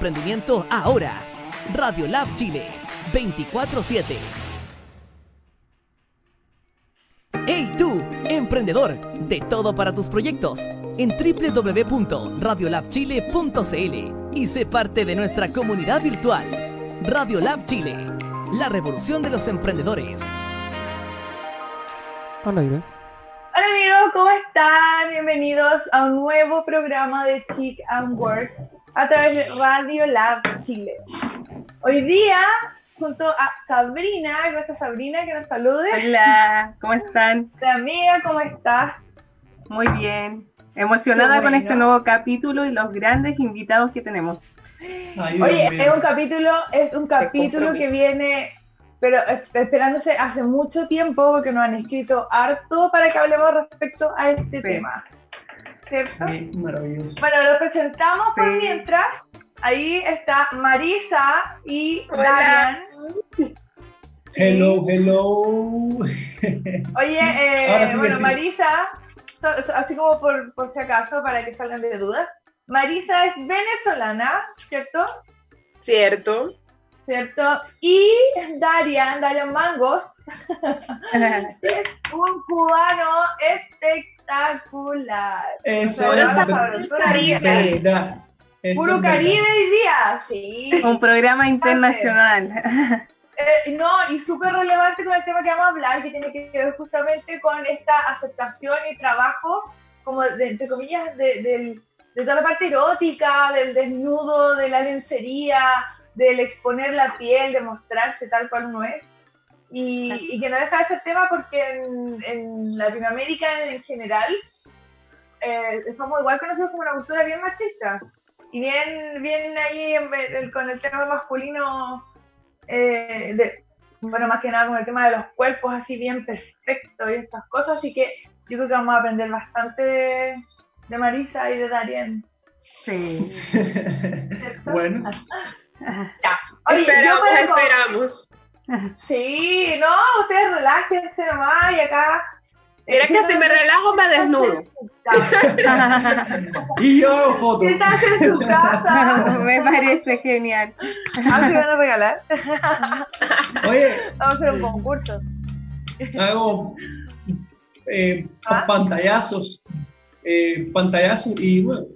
emprendimiento ahora. Radio Lab Chile, 24-7. ¡Hey tú, emprendedor! De todo para tus proyectos en www.radiolabchile.cl y sé parte de nuestra comunidad virtual. Radio Lab Chile, la revolución de los emprendedores. Hola, Ira. Hola amigos, ¿cómo están? Bienvenidos a un nuevo programa de Chic and Work a través de Radio Lab Chile. Hoy día, junto a Sabrina, gracias Sabrina, que nos salude. Hola, ¿cómo están? La amiga, ¿cómo estás? Muy bien. Emocionada con este nuevo capítulo y los grandes invitados que tenemos. Ay, Oye, es un capítulo, es un capítulo que viene, pero es- esperándose hace mucho tiempo porque nos han escrito harto para que hablemos respecto a este Sí. tema. ¿Cierto? Sí, maravilloso. Bueno, lo presentamos por mientras. Ahí está Marisa y Hola. Darian. Hello, hello. Oye, eh, sí bueno, sí. Marisa, así como por, por si acaso, para que salgan de dudas, Marisa es venezolana, ¿cierto? Cierto. ¿Cierto? Y Darian, Darian Mangos, es un cubano espectacular. Eso Puro es Caribe. Puro. Caribe hoy día, sí. Un programa internacional. Eh, no, y súper relevante con el tema que vamos a hablar, que tiene que ver justamente con esta aceptación y trabajo, como de, entre comillas, de, del- de toda la parte erótica, del desnudo, de la lencería, del exponer la piel, de mostrarse tal cual uno es. Y, y que no deja de ser tema porque en, en Latinoamérica en general eh, somos igual conocidos como una cultura bien machista. Y bien, bien ahí en- en- con el tema masculino eh, de- bueno, más que nada con el tema de los cuerpos así bien perfectos y estas cosas, así que yo creo que vamos a aprender bastante de, de Marisa y de Darien. Sí. ¿cierto? bueno, Oye, yo esperamos, puedo- esperamos. Sí, no, ustedes relájense nomás y acá... Mira que si me relajo me desnudo. y yo hago fotos. ¿Qué estás en tu casa? Me parece genial. A si van a regalar. Oye, Vamos a hacer un concurso. hago eh, ¿Ah? pantallazos. eh, pantallazos y bueno,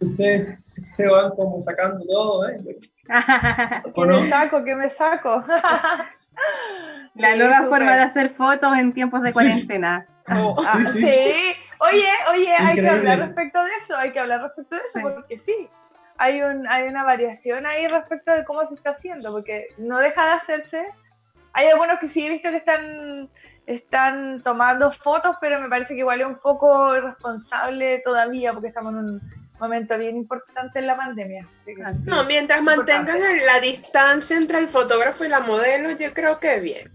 ustedes se- van como sacando todo, ¿eh? ¿Qué me saco? ¿Qué me saco? La Sí, nueva forma de hacer fotos en tiempos de Sí. cuarentena. Oh, Ah, Sí, sí. sí. Oye, oye, hay que hablar respecto de eso, hay que hablar respecto de eso, Sí. porque sí, hay, un, hay una variación ahí respecto de cómo se está haciendo, porque no deja de hacerse. Hay algunos que sí he visto que están, están tomando fotos, pero me parece que igual es un poco irresponsable todavía, porque estamos en un momento bien importante en la pandemia. No, mientras mantengan la distancia entre el fotógrafo y la modelo, yo creo que bien.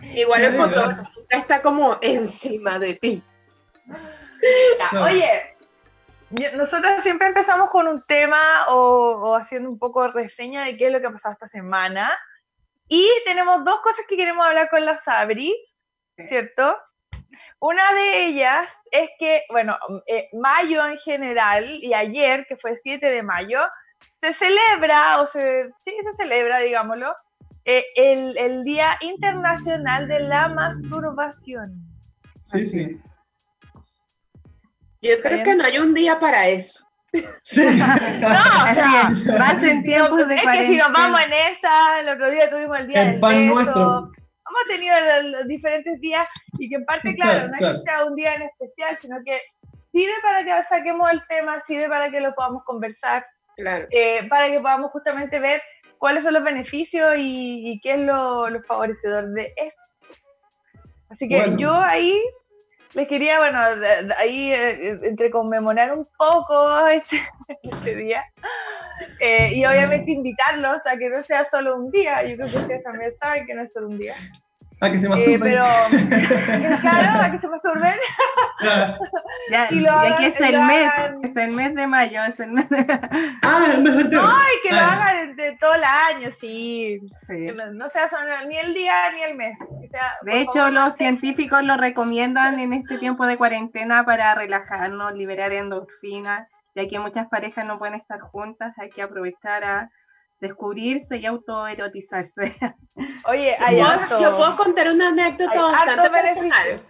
Igual el fotógrafo nunca está como encima de ti. Oye, nosotros siempre empezamos con un tema o, o haciendo un poco reseña de qué es lo que ha pasado esta semana. Y tenemos dos cosas que queremos hablar con la Sabri, Sí. ¿cierto? Una de ellas es que, bueno, eh, mayo en general y ayer, que fue 7 de mayo, se celebra, o se, sí, se celebra, digámoslo, eh, el, el Día Internacional de la Masturbación. Sí, sí. Yo creo que no hay un día para eso. Sí. No, o sea, Más en tiempos de es que si nos vamos en esa, el otro día tuvimos el día El del pan beso, nuestro. Hemos tenido los, los diferentes días y que en parte, claro, Claro, no es claro. que sea un día en especial, sino que sirve para que saquemos el tema, sirve para que lo podamos conversar, Claro. eh, para que podamos justamente ver cuáles son los beneficios y, y qué es lo, lo favorecedor de esto. Así que Bueno. yo ahí les quería, bueno, de- de ahí eh, entre conmemorar un poco este, este día eh, y obviamente invitarlos a que no sea solo un día. Yo creo que ustedes también saben que no es solo un día. A que se Eh, masturben. pero, claro, a que se masturben. Ya, y y, lo aquí es y el lo mes, hagan- es el mes de mayo, es el mes de... Ah, el mes entero. Y que lo Ah, hagan de todo el año, sí. Sí. No, no sea ni el día ni el mes. que sea, De hecho, favor, los científicos lo recomiendan en este tiempo de cuarentena para relajarnos, liberar endorfinas ya que muchas parejas no pueden estar juntas, hay que aprovechar a descubrirse y autoerotizarse. Oye, hay ¿Puedo- harto. Yo puedo contar una anécdota Hay bastante harto personal.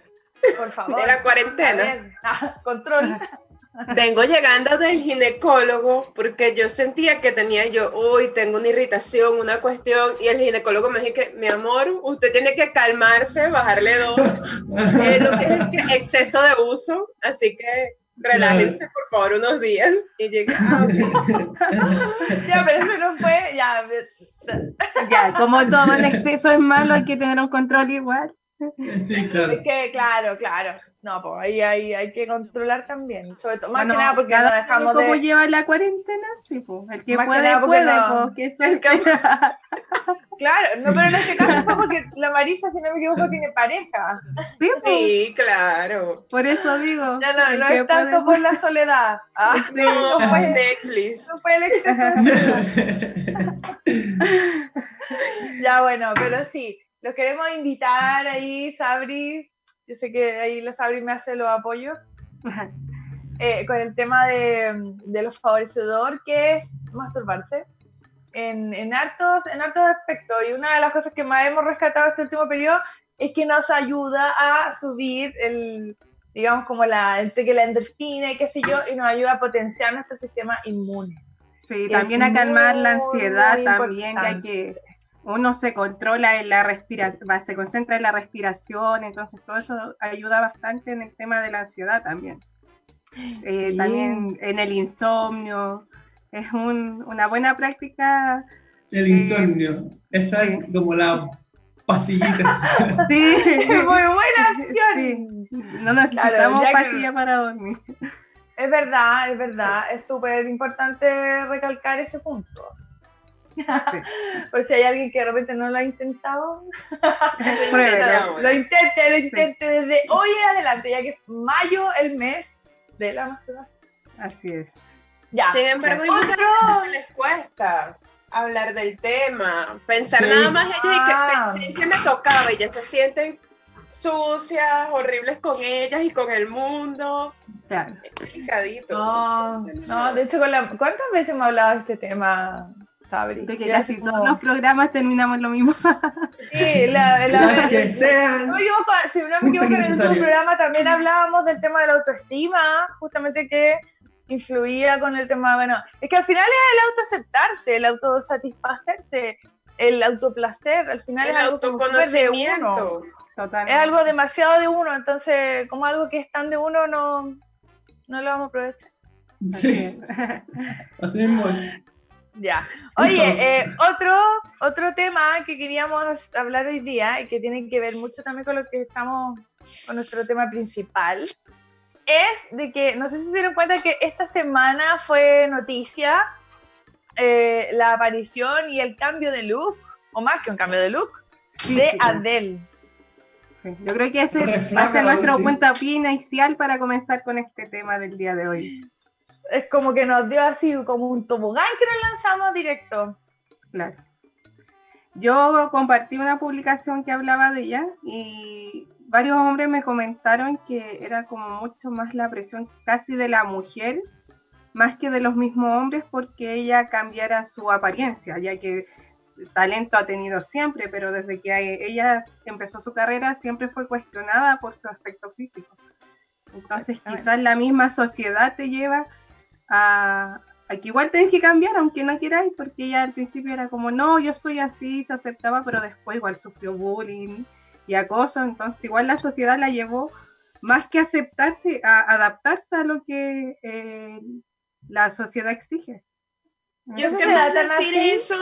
Por favor. de la cuarentena. ver, ah, control. Vengo llegando del ginecólogo porque yo sentía que tenía yo, uy, tengo una irritación, una cuestión, y el ginecólogo me dijo que, mi amor, usted tiene que calmarse, bajarle dos, eh, lo que es que exceso de uso, así que relájense por favor unos días. Y llegué, ah, Ya, pero eso no fue. Ya, ves. ya, como todo en exceso es malo, hay que tener un control igual. Sí, claro. Es que, claro, claro. No, pues ahí, ahí hay que controlar también. Sobre todo, más Bueno, que nada porque no dejamos ¿Cómo de. lleva la cuarentena? Sí, pues. El que Más puede, puede, no- pues, que El que- Claro, no, pero en este caso fue porque la Marisa, si no me equivoco, tiene pareja. Sí, pues, sí, claro. por eso digo. Ya no, no que es tanto puede- por la soledad. Ah, Sí. no, No, fue, Netflix. no fue el exceso de soledad. Ya, bueno, pero sí, los queremos invitar ahí, Sabri. Yo sé que ahí la Sabri me hace los apoyos. eh, con el tema de, de lo favorecedor que es masturbarse en, en, hartos, en hartos aspectos. Y una de las cosas que más hemos rescatado este último periodo es que nos ayuda a subir el, digamos, como la, entre que la endorfina y qué sé yo, y nos ayuda a potenciar nuestro sistema inmune. Sí, también a calmar la ansiedad también, ya importante. que uno se controla en la respiración, se concentra en la respiración, entonces todo eso ayuda bastante en el tema de la ansiedad también. Eh, Sí. También en el insomnio, es un- una buena práctica. El insomnio. Esa es como la pastillita. Sí, Muy buena Sí. acción. no necesitamos que- pastilla para dormir. Es verdad, es verdad. Es súper importante recalcar ese punto. Por si hay alguien que de repente no lo ha intentado, Pruébelo. lo, lo intente, lo intente desde hoy en adelante, ya que es mayo el mes de la masturbación. Así es. Ya. Sin embargo, Otro. que les cuesta hablar del tema, pensar Sí. nada más ellas y Ah. que pensé que me tocaba y ya se sienten sucias, horribles con ellas y con el mundo. Claro. Es delicadito. No, no, de hecho, con la, ¿cuántas veces hemos hablado de este tema, Sabri? De que casi así todos como- los programas terminamos lo mismo. Sí, la, la- que Si sean. no si no me equivoco, en el programa también hablábamos del tema de la autoestima, justamente que influía con el tema, bueno, es que al final es el autoaceptarse, el autosatisfacerse, el autoplacer, al final El es algo como súper de uno. autoconocimiento. Totalmente. Es algo demasiado de uno, entonces como algo que es tan de uno no, no lo vamos a aprovechar. Sí, así mismo. Ya. Oye, eh, otro, otro tema que queríamos hablar hoy día y que tiene que ver mucho también con lo que estamos, con nuestro tema principal, es de que, no sé si se dieron cuenta que esta semana fue noticia eh, la aparición y el cambio de look, o más que un cambio de look, Sí, de sí. Adele. Sí, Yo creo que ese va a ser nuestro sí. puntapié inicial para comenzar con este tema del día de hoy. Es como que nos dio así como un tobogán que nos lanzamos directo. Claro. Yo compartí una publicación que hablaba de ella y varios hombres me comentaron que era como mucho más la presión casi de la mujer más que de los mismos hombres porque ella cambiara su apariencia, ya que talento ha tenido siempre, pero desde que ella empezó su carrera siempre fue cuestionada por su aspecto físico. Entonces quizás la misma sociedad te lleva a, a que igual tenés que cambiar, aunque no queráis, porque ella al principio era como, no, yo soy así, se aceptaba, pero después igual sufrió bullying y acoso, entonces igual la sociedad la llevó más que aceptarse, a adaptarse a lo que eh, la sociedad exige. Yo que decir así. eso,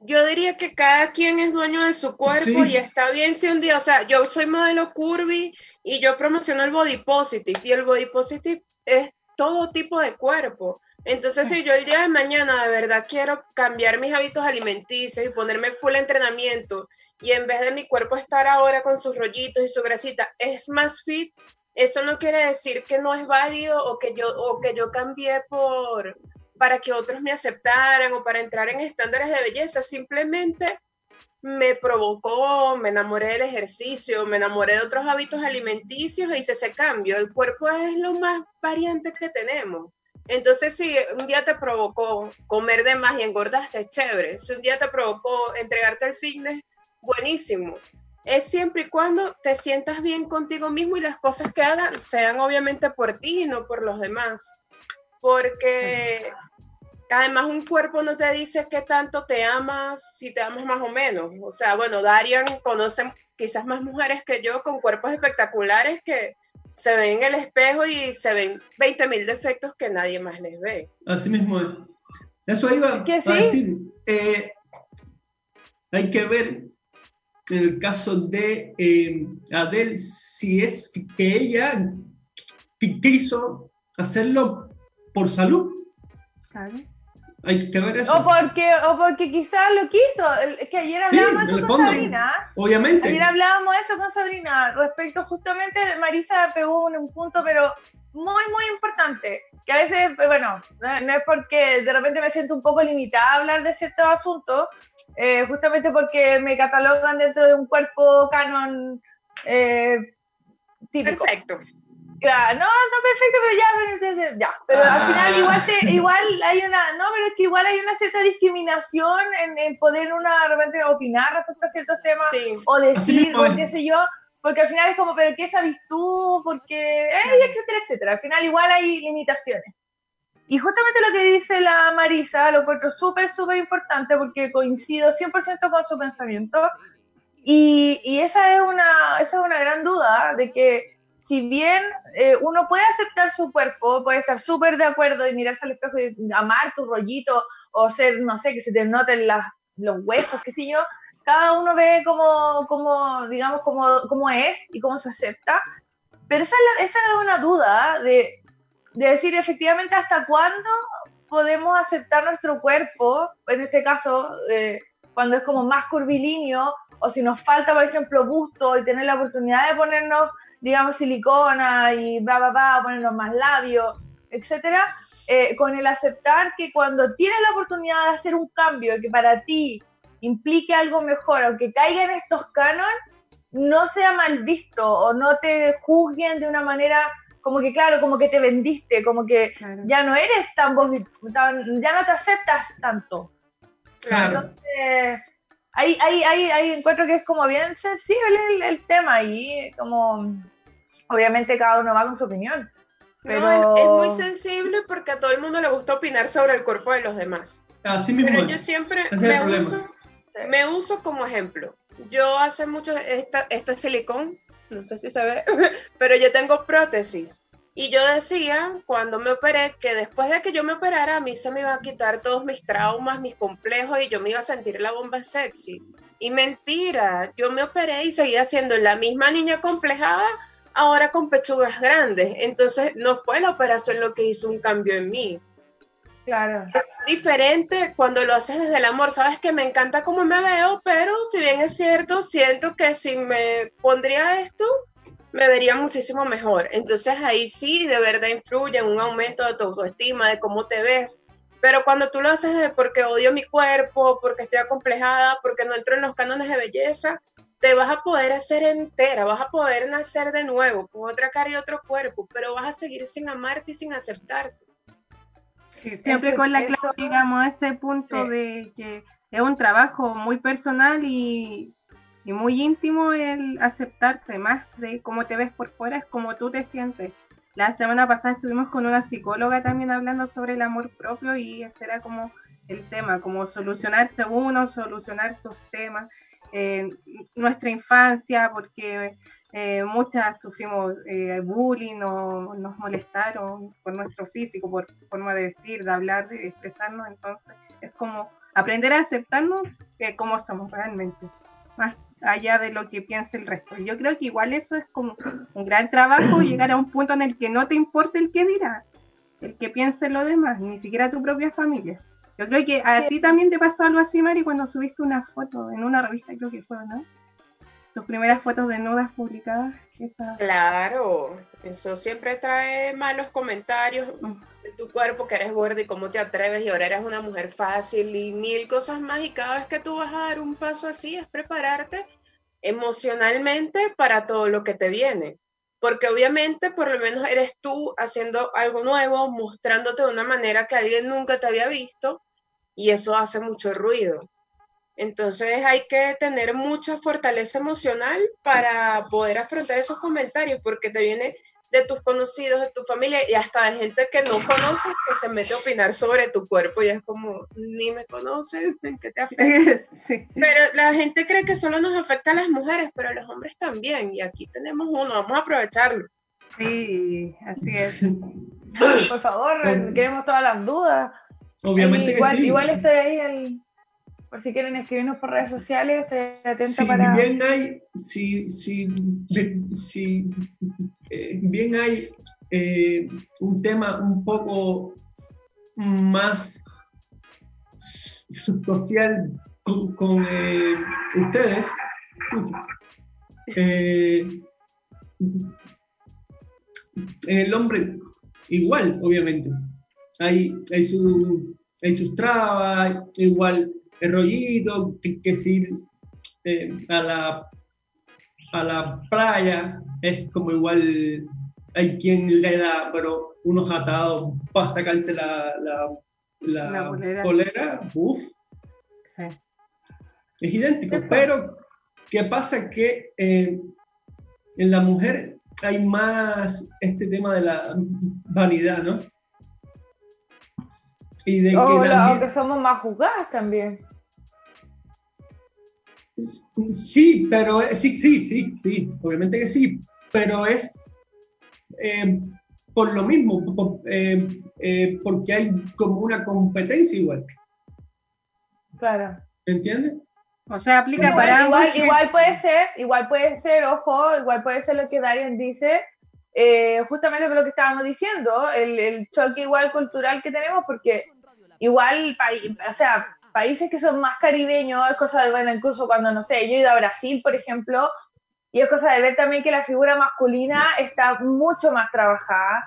yo diría que cada quien es dueño de su cuerpo Sí. y está bien si un día, o sea, yo soy modelo curvy y yo promociono el body positive y el body positive es todo tipo de cuerpo. Entonces, si yo el día de mañana de verdad quiero cambiar mis hábitos alimenticios y ponerme full entrenamiento y en vez de mi cuerpo estar ahora con sus rollitos y su grasita, es más fit, eso no quiere decir que no es válido o que yo, o que yo cambié por, para que otros me aceptaran o para entrar en estándares de belleza, simplemente me provocó, me enamoré del ejercicio, me enamoré de otros hábitos alimenticios e hice ese cambio. El cuerpo es lo más variante que tenemos. Entonces, si un día te provocó comer de más y engordaste, chévere. Si un día te provocó entregarte al fitness, buenísimo. Es siempre y cuando te sientas bien contigo mismo y las cosas que hagan sean obviamente por ti y no por los demás. Porque además un cuerpo no te dice qué tanto te amas, si te amas más o menos. O sea, bueno, Darian conoce quizás más mujeres que yo con cuerpos espectaculares que se ven en el espejo y se ven 20 mil defectos que nadie más les ve. Así mismo es. Eso iba a decir. Eh, hay que ver en el caso de eh, Adele si es que ella quiso hacerlo por salud. Hay que ver eso. O porque, o porque quizás lo quiso. Es que ayer hablábamos de eso con Sabrina. Obviamente. Ayer hablábamos eso con Sabrina. Respecto justamente, Marisa pegó un, un punto, pero muy, muy importante. Que a veces, bueno, no, es porque de repente me siento un poco limitada a hablar de ciertos asuntos, eh, justamente porque me catalogan dentro de un cuerpo canon eh, típico. Perfecto. Claro, no, no perfecto, pero ya, ya. Pero al ah. final igual, igual hay una, no, pero es que igual hay una cierta discriminación en, poder una de repente opinar respecto a ciertos temas o decir, o qué sé yo, porque al final es como, pero ¿qué sabes tú? Porque, eh, etcétera, etcétera. Al final igual hay limitaciones. Y justamente lo que dice la Marisa lo encuentro súper, súper importante porque coincido 100% con su pensamiento. Y, y, esa, es una, esa es una gran duda de que si bien eh, uno puede aceptar su cuerpo, puede estar súper de acuerdo y mirarse al espejo y amar tu rollito o ser, no sé, que se te noten los huesos, qué sé yo, cada uno ve como, como digamos, cómo, es y cómo se acepta. Pero esa es, esa es una duda de, de decir efectivamente hasta cuándo podemos aceptar nuestro cuerpo, en este caso, eh, cuando es como más curvilíneo, o si nos falta, por ejemplo, gusto y tener la oportunidad de ponernos digamos, silicona y bla, bla, bla, ponernos más labios, etcétera, eh, con el aceptar que cuando tienes la oportunidad de hacer un cambio que para ti implique algo mejor, aunque caiga en estos cánones, no sea mal visto o no te juzguen de una manera como que, claro, como que te vendiste, como que ya no eres tan, ya no te aceptas tanto. Claro. Entonces, ahí, ahí, ahí, ahí encuentro que es como bien sensible el, el tema y como obviamente cada uno va con su opinión. Pero... es, muy sensible porque a todo el mundo le gusta opinar sobre el cuerpo de los demás. Así mismo. Pero yo siempre me uso, me uso, como ejemplo. Yo hace mucho, esta, esto es silicón, no sé si se ve, pero yo tengo prótesis. Y yo decía, cuando me operé, que después de que yo me operara, a mí se me iba a quitar todos mis traumas, mis complejos, y yo me iba a sentir la bomba sexy. Y mentira, yo me operé y seguía siendo la misma niña complejada, ahora con pechugas grandes. Entonces, no fue la operación lo que hizo un cambio en mí. Claro. Es diferente cuando lo haces desde el amor. Sabes que me encanta cómo me veo, pero si bien es cierto, siento que si me pondría esto, me vería muchísimo mejor. Entonces ahí sí de verdad influye en un aumento de tu autoestima, de cómo te ves. Pero cuando tú lo haces de porque odio mi cuerpo, porque estoy acomplejada, porque no entro en los cánones de belleza, te vas a poder hacer entera, vas a poder nacer de nuevo con otra cara y otro cuerpo, pero vas a seguir sin amarte y sin aceptarte. siempre con la clave llegamos a ese punto de que es un trabajo muy personal y, y, muy íntimo el aceptarse más de cómo te ves por fuera, es como tú te sientes. La semana pasada estuvimos con una psicóloga también hablando sobre el amor propio y ese era como el tema, como solucionarse uno, solucionar sus temas nuestra infancia, porque eh, muchas sufrimos eh, bullying o nos molestaron por nuestro físico, por forma de vestir, de hablar, de expresarnos. Entonces, es como aprender a aceptarnos eh, como somos realmente, más allá de lo que piense el resto. Yo creo que igual eso es como un gran trabajo, llegar a un punto en el que no te importe el que dirá, el que piense lo demás, ni siquiera tu propia familia. Yo creo que a ti también te pasó algo así, Mari, cuando subiste una foto en una revista, creo que fue, ¿no? Tus primeras fotos de nudas publicadas. Claro, eso siempre trae malos comentarios mm. de tu cuerpo, que eres gorda y cómo te atreves y ahora eres una mujer fácil y mil cosas más. Y cada vez que tú vas a dar un paso así es prepararte emocionalmente para todo lo que te viene. Porque obviamente por lo menos eres tú haciendo algo nuevo, mostrándote de una manera que alguien nunca te había visto y eso hace mucho ruido. Entonces hay que tener mucha fortaleza emocional para poder afrontar esos comentarios porque te viene de tus conocidos, de tu familia y hasta de gente que no conoces que se mete a opinar sobre tu cuerpo y es como, ni me conoces, ¿en qué te afecta? Pero la gente cree que solo nos afecta a las mujeres, pero a los hombres también y aquí tenemos uno, vamos a aprovecharlo. Sí, así es. Por favor, queremos todas las dudas. Obviamente igual, que sí. Igual esté ahí el, por si quieren escribirnos por redes sociales, se atenta si para. Bien hay, si, si, si eh, bien hay eh, un tema un poco más social con, con eh, ustedes, el hombre igual, obviamente. Hay, hay, su, hay sus trabas, igual el rollito, que, que si eh, a, la, a la playa es como igual, hay quien le da, pero unos atados para sacarse la, la, la, polera, Sí. Es idéntico, pero ¿qué pasa? Que eh, en la mujer hay más este tema de la vanidad, ¿no? Y de que, también... que somos más jugadas también. Sí, pero sí, sí, sí, sí, obviamente que sí, pero es eh, por lo mismo, eh, eh, porque hay como una competencia igual. Claro. ¿Entiendes? O sea, aplica igual, para igual, igual puede ser, igual puede ser, ojo, igual puede ser lo que Darien dice, justamente por lo que estábamos diciendo, el, el choque igual cultural que tenemos, porque igual, o sea, países que son más caribeños, es cosa de, bueno, incluso cuando, no sé, yo he ido a Brasil, por ejemplo, y es cosa de ver también que la figura masculina está mucho más trabajada,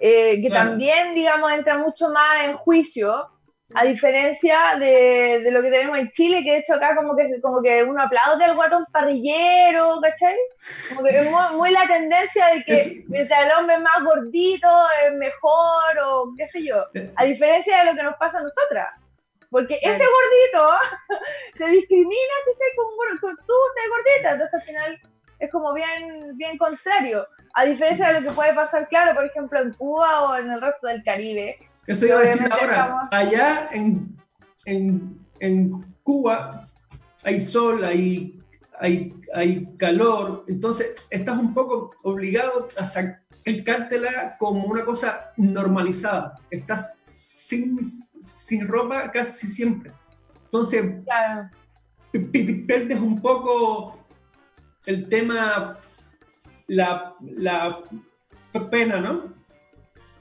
eh, que también, digamos, entra mucho más en juicio, a diferencia de, de, lo que tenemos en Chile, que de hecho acá como que, como que uno aplaude al guatón parrillero, ¿cachai? Como que es muy, muy la tendencia de que mientras el hombre es más gordito es mejor o qué sé yo, a diferencia de lo que nos pasa a nosotras. Porque ese gordito te discrimina si estás con, con, tú estás gordita. Entonces al final es como bien, bien contrario. A diferencia de lo que puede pasar, claro, por ejemplo, en Cuba o en el resto del Caribe. Eso iba a decir ahora. Allá en, en, en, Cuba hay sol, hay, hay, hay calor. Entonces estás un poco obligado a sacártela como una cosa normalizada. Estás sin sin ropa casi siempre. Entonces, pierdes un poco el tema, la, la pena, ¿no?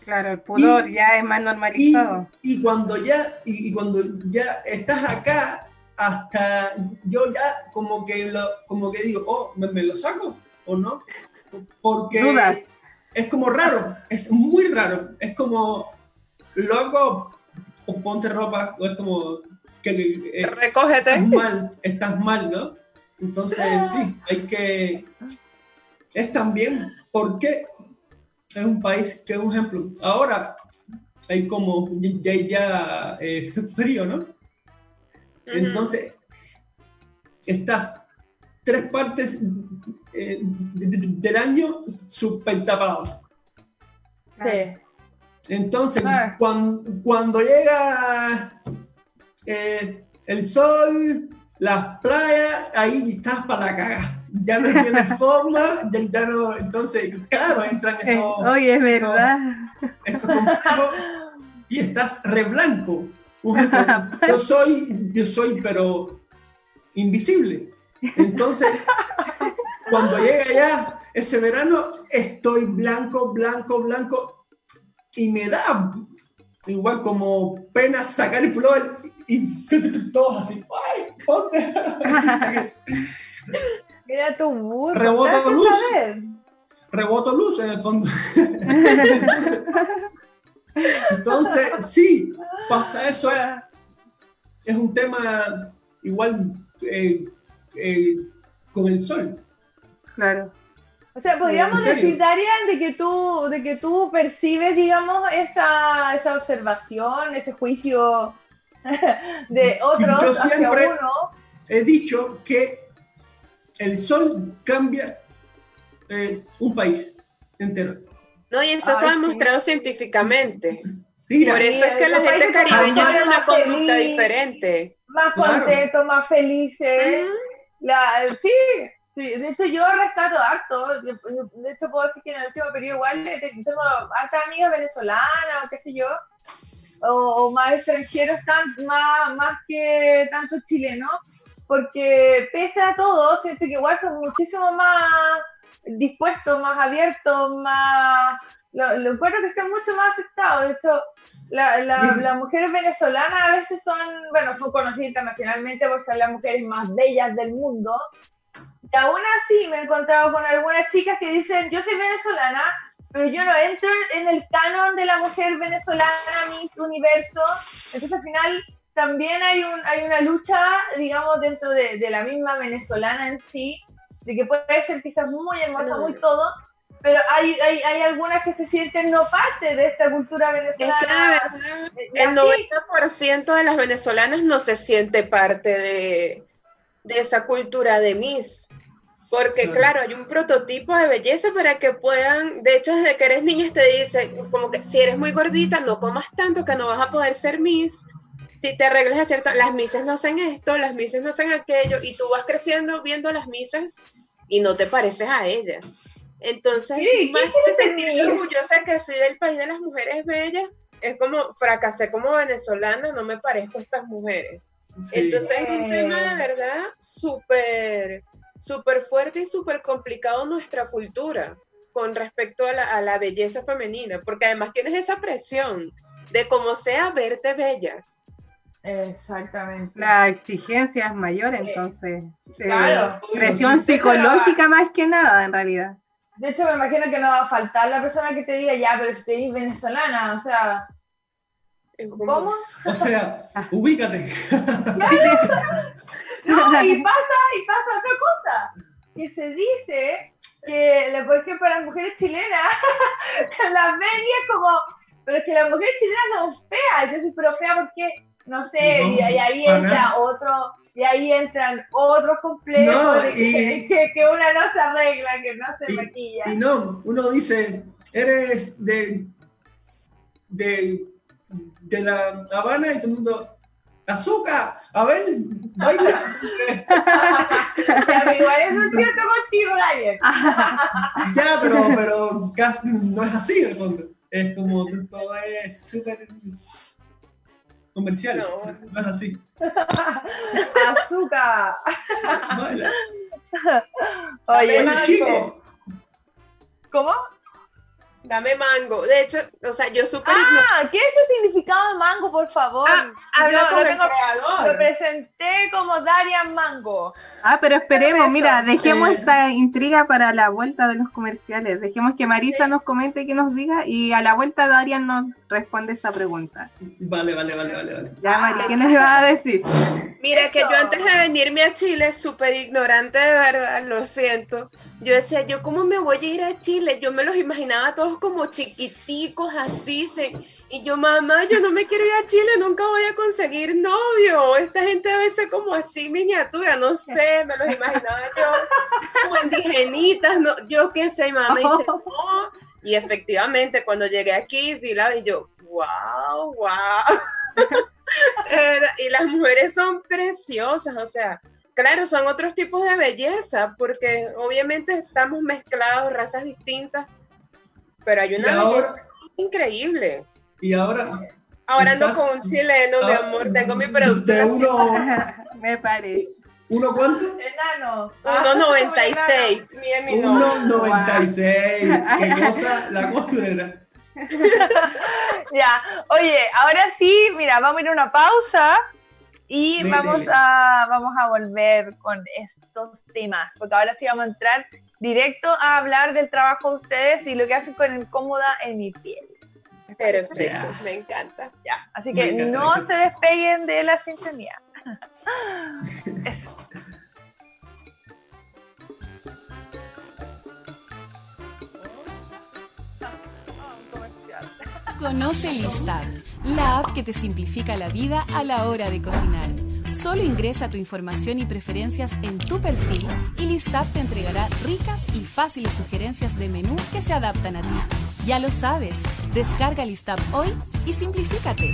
Claro, el pudor ya es más normalizado. Y, cuando ya, y, cuando ya estás acá, hasta yo ya como que lo, como que digo, oh, ¿me, lo saco o no? Porque es como raro, es muy raro, es como loco ponte ropa, o es como que eh, recógete. Estás mal, estás mal, ¿no? Entonces, sí, hay que. Es también porque es un país que es un ejemplo. Ahora hay como ya, ya eh, frío, ¿no? Entonces, estas tres partes eh, del año super tapadas. Sí. Entonces, cuando, cuando, llega eh, el sol, las playas, ahí estás para la caga. Ya no tienes forma, ya, no, entonces, claro, entran eh, esos. Oye, es verdad. Y estás re blanco. Yo soy, yo soy, pero invisible. Entonces, cuando llega ya ese verano, estoy blanco, blanco, blanco y me da igual como pena sacar el pullover y todos así, ¡ay, ponte! Mira tu burro. Reboto luz. Reboto luz en el fondo. entonces, sí, pasa eso. Es un tema igual eh, eh, con el sol. Claro. O sea, podríamos decir, Darian, de que tú, de que tú percibes, digamos, esa, esa observación, ese juicio de otros Yo siempre he dicho que el sol cambia eh, un país entero. No, y eso está demostrado científicamente. Por eso es que la gente caribeña tiene una conducta diferente. Más contento, más felices. la, sí, Sí, de hecho yo rescato harto, de hecho puedo decir que en el último periodo igual tengo hartas amigas venezolanas o qué sé yo, o, más extranjeros, más, más que tantos chilenos, porque pese a todo, siento que igual son muchísimo más dispuestos, más abiertos, más... Lo, lo encuentro que están mucho más aceptados, de hecho la, la, las mujeres venezolanas a veces son, bueno, son conocidas internacionalmente por ser las mujeres más bellas del mundo, y aún así me he encontrado con algunas chicas que dicen, yo soy venezolana, pero yo no entro en el canon de la mujer venezolana, Miss Universo. Entonces al final también hay, un, hay una lucha, digamos, dentro de, de la misma venezolana en sí, de que puede ser quizás muy hermosa, muy todo, pero hay, hay, hay, algunas que se sienten no parte de esta cultura venezolana. Es que el 90% de las venezolanas no se siente parte de, de esa cultura de Miss. Porque claro. hay un prototipo de belleza para que puedan, de hecho desde que eres niña te dice como que si eres muy gordita no comas tanto que no vas a poder ser Miss, si te arreglas a cierta, las Misses no hacen esto, las Misses no hacen aquello y tú vas creciendo viendo las Misses y no te pareces a ellas. Entonces, más que sentirte orgullosa que soy del país de las mujeres bellas, es como fracasé como venezolana, no me parezco a estas mujeres. Entonces es un tema de verdad súper súper fuerte y súper complicado nuestra cultura con respecto a la, belleza femenina, porque además tienes esa presión de como sea verte bella. Exactamente. La exigencia es mayor, entonces. Claro. presión psicológica más que nada, en realidad. De hecho, me imagino que no va a faltar la persona que te diga, ya, pero si te dices venezolana, o sea. ¿Cómo? O sea, ubícate. No, y pasa, y pasa otra cosa, que se dice que, por ejemplo, las mujeres chilenas, las ven y es como, pero es que las mujeres chilenas son feas, entonces, pero fea porque, no sé, y, ahí entra otro, y ahí entran otros complejos de que, que, una no se arregla, que no se maquilla. Y no, uno dice, eres de, de, de la Habana y todo el mundo, azúcar, a ver, baila. igual es un cierto contigo, Daniel. ya, pero, pero casi no es así en el fondo. Es como todo es súper comercial. No. no. es así. Azúcar. Baila. Oye, Oye chico. ¿Cómo? Dame mango. De hecho, o sea, yo súper. Ah, ¿qué es el significado de mango, por favor? Ah, habla con el creador. Lo presenté como Darian Mango. Ah, pero esperemos, mira, dejemos esta intriga para la vuelta de los comerciales. Dejemos que Marisa nos comente, que nos diga, y a la vuelta Darian nos responde esta pregunta. Vale, vale, vale, vale. vale. Ya, Mari, ¿qué nos va a decir? Mira, que yo antes de venirme a Chile, súper ignorante de verdad, lo siento. Yo decía, ¿yo cómo me voy a ir a Chile? Yo me los imaginaba todos como chiquiticos, así. y yo, mamá, yo no me quiero ir a Chile, nunca voy a conseguir novio. Esta gente debe ser como así, miniatura, no sé, me los imaginaba yo como indigenitas, no, yo qué sé, mamá. Y, no. y efectivamente, cuando llegué aquí, vi la y yo, wow, wow. y las mujeres son preciosas, o sea, claro, son otros tipos de belleza, porque obviamente estamos mezclados, razas distintas, pero hay una belleza increíble. Y ahora... Ahora ando con un chileno, mi amor, tengo mi producto. Me parece. ¿Uno cuánto? Enano. 1.96. Miren mi nombre. 1.96. Qué cosa, la costurera. ya, oye, ahora sí, mira, vamos a ir a una pausa y vamos, A, vamos a volver con estos temas, porque ahora sí vamos a entrar directo a hablar del trabajo de ustedes y lo que hacen con Incómoda en mi piel. Perfecto, me encanta. Así que no se despeguen de la sintonía. Eso. Conoce Listab, la app que te simplifica la vida a la hora de cocinar. Solo ingresa tu información y preferencias en tu perfil y Listab te entregará ricas y fáciles sugerencias de menú que se adaptan a ti. Ya lo sabes, descarga Listab hoy y simplifícate.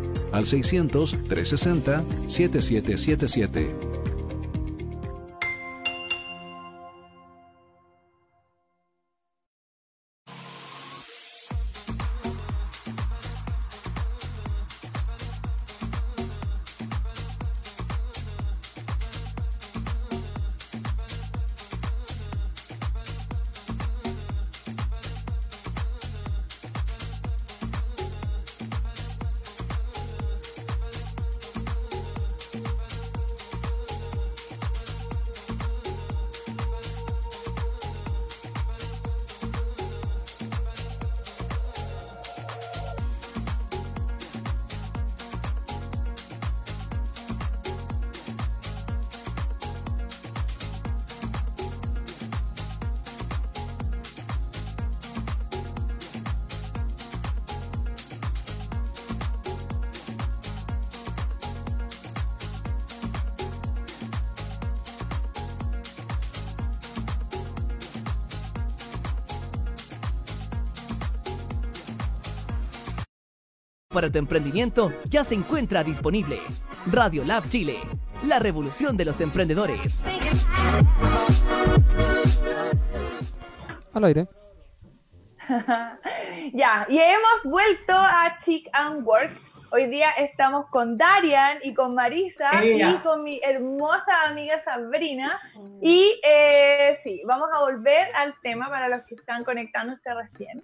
al 600-360-7777. Para tu emprendimiento ya se encuentra disponible. Radio Lab Chile, la revolución de los emprendedores. Al aire. ya, y hemos vuelto a Chic and Work. Hoy día estamos con Darian y con Marisa y con mi hermosa amiga Sabrina. Y eh, sí, vamos a volver al tema para los que están conectándose recién.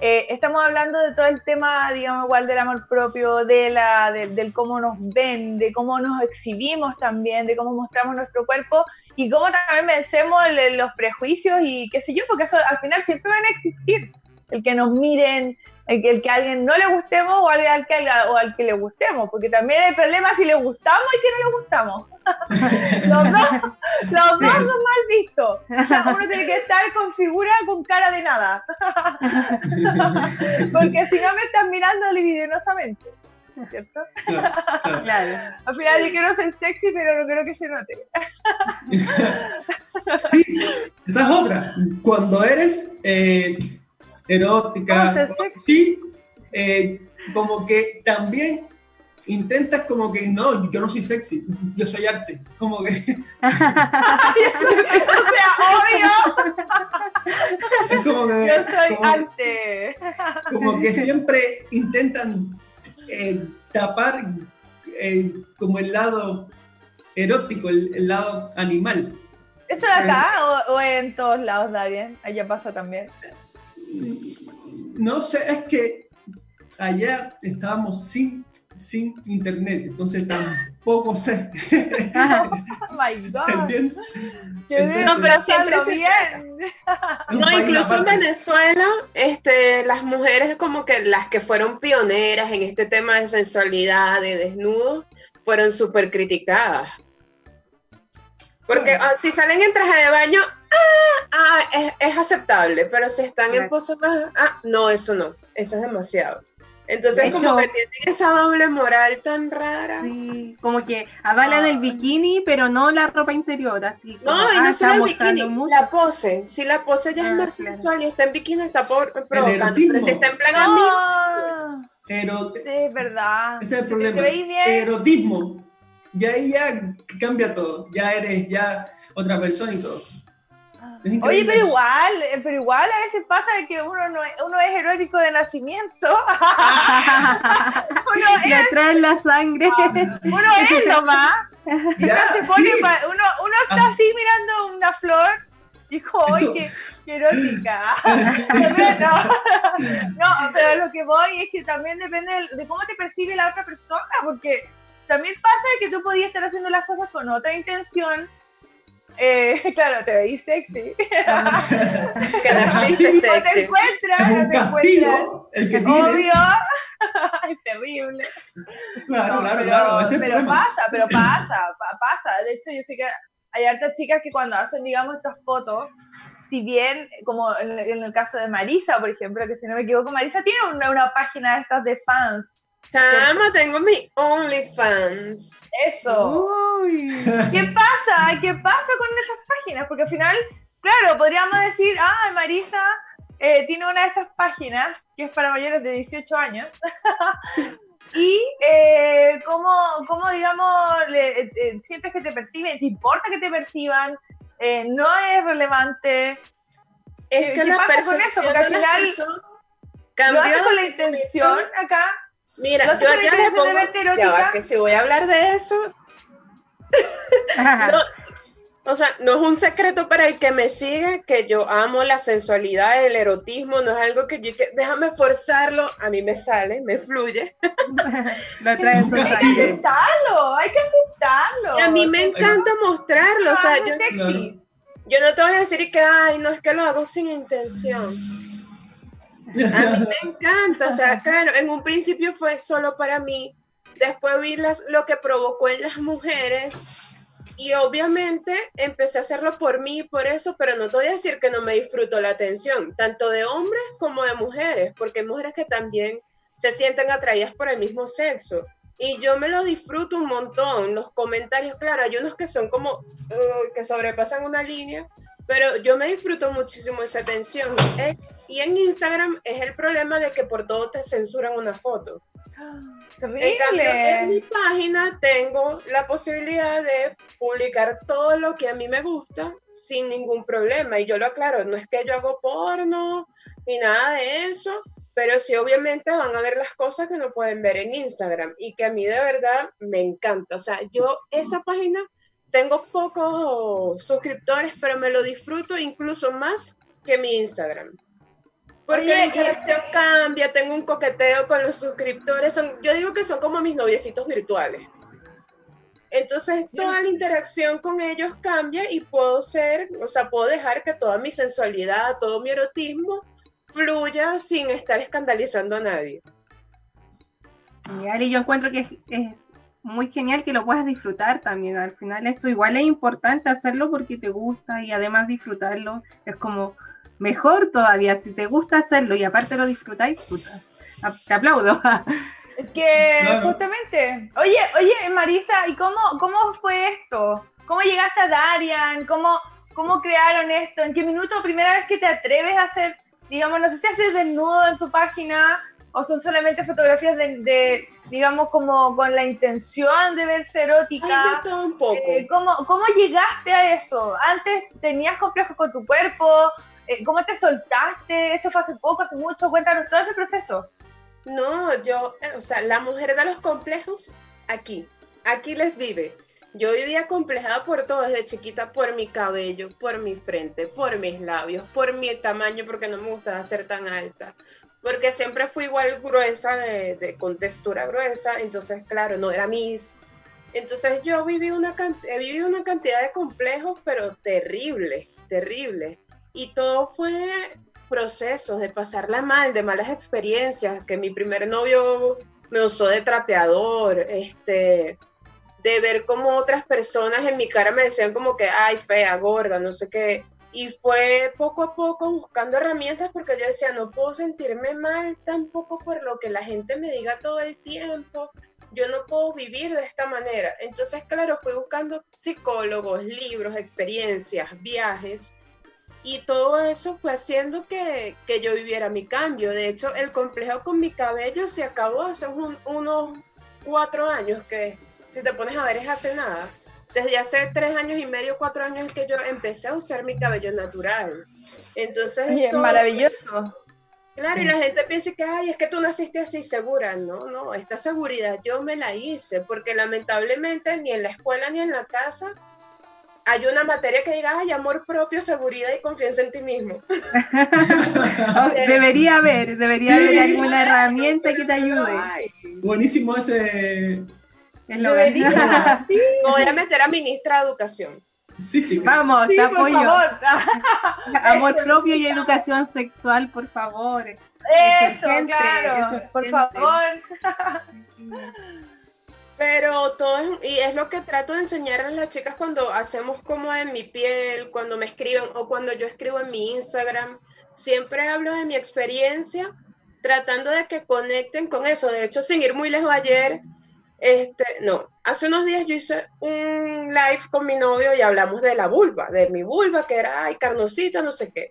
Eh, estamos hablando de todo el tema, digamos, igual del amor propio, de la, del cómo nos ven, de cómo nos exhibimos también, de cómo mostramos nuestro cuerpo y cómo también vencemos los prejuicios y qué sé yo, porque eso al final siempre van a existir. El que nos miren, el que, el que a alguien no le gustemos o al, que, o al que le gustemos, porque también hay problemas si le gustamos y que no le gustamos. los dos, los dos son mal vistos. uno tiene que estar con figura con cara de nada. porque si no me están mirando libidinosamente. ¿Cierto? Claro, Al final yo quiero ser sexy, pero no quiero que se note. sí, esa es otra. Cuando eres eh, erótica. Sí, eh, como que también intentas como que no, yo no soy sexy, yo soy arte. Como que. o sea, obvio. Es como que. Yo soy como, arte. Como que siempre intentan eh, tapar eh, como el lado erótico, el, el lado animal. ¿Esto de acá o, o, en todos lados, Darien? Allá pasa también. No sé, es que allá estábamos sin sin internet, entonces tampoco sé. oh my God. ¿Se entiende? Entonces, no, pero siempre bien. No, incluso en Venezuela, este, las mujeres como que las que fueron pioneras en este tema de sensualidad, de desnudo, fueron súper criticadas. Porque bueno. si salen en traje de baño, ah, ah es, es, aceptable, pero si están en posadas, ah, no, eso no, eso es demasiado. Entonces de como hecho, que tienen esa doble moral tan rara. Sí, como que avalan ah. el bikini, pero no la ropa interior, así. Como, no, y no ah, solo el bikini, mucho. la pose. Si la pose ya ah, es más claro. sensual y está en bikini, está por, provocando. Pero si está en plan no. Pero, sí, es verdad. Ese es el problema. Erotismo. Ya ahí ya cambia todo. Ya eres ya otra persona y todo. Oye, pero igual, pero igual a veces pasa que uno no es, uno es erótico de nacimiento. uno es, trae la sangre. uno es nomás. Ya, se pone sí. pa, uno, uno está así mirando una flor y como, ¡ay, qué, qué, erótica! no, no, pero lo que voy es que también depende de cómo te percibe la otra persona, porque también pasa que tú podías estar haciendo las cosas con otra intención eh, claro, te veis sexy. Ah. que sexy. te encuentras, es un no te castigo encuentras. el que tienes. Obvio. es terrible. Claro, No, claro, pero, claro. ese pero problema. pasa, pero pasa, pa- pasa. De hecho, yo sé que hay hartas chicas que cuando hacen, digamos, estas fotos, si bien, como en, en el caso de Marisa, por ejemplo, que si no me equivoco, Marisa tiene una, una página de estas de fans. Chama, tengo mi OnlyFans. Eso. ¿Qué pasa? ¿Qué pasa con esas páginas? Porque al final, claro, podríamos decir, ah, Marisa eh, tiene una de estas páginas que es para mayores de 18 años. y eh, ¿cómo, cómo, digamos, le, eh, sientes que te perciben? ¿Te importa que te perciban? Eh, ¿No es relevante? Es ¿Qué que pasa con eso? Porque al final lo cambió haces con la intención acá. Mira, yo le pongo, ya va, que si voy a hablar de eso, no, o sea, no es un secreto para el que me sigue que yo amo la sensualidad, el erotismo, no es algo que yo, que, déjame forzarlo, a mí me sale, me fluye. Lo trae Hay que aceptarlo, hay que aceptarlo. Y a mí me encanta mostrarlo, o sea, yo, yo no te voy a decir que, ay, no es que lo hago sin intención. A mí me encanta, o sea, claro, en un principio fue solo para mí, después vi las, lo que provocó en las mujeres y obviamente empecé a hacerlo por mí y por eso, pero no te voy a decir que no me disfruto la atención, tanto de hombres como de mujeres, porque hay mujeres que también se sienten atraídas por el mismo sexo. Y yo me lo disfruto un montón. Los comentarios, claro, hay unos que son como uh, que sobrepasan una línea, pero yo me disfruto muchísimo esa atención. Eh, y en Instagram es el problema de que por todo te censuran una foto. En cambio, en mi página tengo la posibilidad de publicar todo lo que a mí me gusta sin ningún problema. Y yo lo aclaro, no es que yo hago porno ni nada de eso, pero sí obviamente van a ver las cosas que no pueden ver en Instagram y que a mí de verdad me encanta. O sea, yo esa página tengo pocos suscriptores, pero me lo disfruto incluso más que mi Instagram. Porque Oye, la y- interacción cambia, tengo un coqueteo con los suscriptores, son, yo digo que son como mis noviecitos virtuales. Entonces toda la interacción con ellos cambia y puedo ser, o sea, puedo dejar que toda mi sensualidad, todo mi erotismo fluya sin estar escandalizando a nadie. Y Ari, yo encuentro que es, es muy genial que lo puedas disfrutar también. Al final eso igual es importante hacerlo porque te gusta y además disfrutarlo es como mejor todavía. Si te gusta hacerlo y aparte lo disfrutáis, puta, te aplaudo. Es que Claro. justamente. Oye, oye, Marisa, ¿y cómo, cómo fue esto? ¿Cómo llegaste a Darian? ¿Cómo, ¿Cómo crearon esto? ¿En qué minuto primera vez que te atreves a hacer, digamos, no sé si haces desnudo en tu página? O son solamente fotografías de, digamos, como con la intención de verse erótica? todo un poco. Eh, ¿cómo, ¿Cómo llegaste a eso? ¿Antes tenías complejos con tu cuerpo? Eh, ¿Cómo te soltaste? ¿Esto fue hace poco, hace mucho? Cuéntanos todo ese proceso. No, yo, o sea, la mujer de los complejos, aquí, aquí les vive. Yo vivía complejada por todo, desde chiquita, por mi cabello, por mi frente, por mis labios, por mi tamaño, porque no me gustaba ser tan alta, porque siempre fui igual gruesa, de, con textura gruesa, entonces, claro, no era mis. Entonces yo viví una, vivido una cantidad de complejos, pero terrible, terrible. Y todo fue procesos de pasarla mal, de malas experiencias, que mi primer novio me usó de trapeador, este, de ver como otras personas en mi cara me decían como que, ay, fea, gorda, no sé qué. Y fue poco a poco buscando herramientas porque yo decía, no puedo sentirme mal tampoco por lo que la gente me diga todo el tiempo. Yo no puedo vivir de esta manera. Entonces, claro, fui buscando psicólogos, libros, experiencias, viajes. Y todo eso fue haciendo que, que yo viviera mi cambio. De hecho, el complejo con mi cabello se acabó hace unos cuatro años que si te pones a ver, es hace nada. Desde hace tres años y medio, cuatro años es que yo empecé a usar mi cabello natural. Entonces. es maravilloso. Claro, y la gente piensa que, ay, es que tú naciste así segura. No, no, esta seguridad yo me la hice, porque lamentablemente ni en la escuela ni en la casa hay una materia que diga, ay, amor propio, seguridad y confianza en ti mismo. debería haber, debería haber alguna herramienta que te ayude. Buenísimo ese, lo sí. Me voy a meter a ministra de Educación. Sí, Vamos, te apoyo. Amor propio y educación sexual, por favor. Eso, claro, por favor. Pero todo es, y es lo que trato de enseñar a las chicas cuando hacemos como en mi piel, cuando me escriben o cuando yo escribo en mi Instagram. Siempre hablo de mi experiencia, tratando de que conecten con eso. De hecho, sin ir muy lejos ayer, este, no, hace unos días yo hice un live con mi novio y hablamos de la vulva, de mi vulva, que era, ay, carnosita, no sé qué.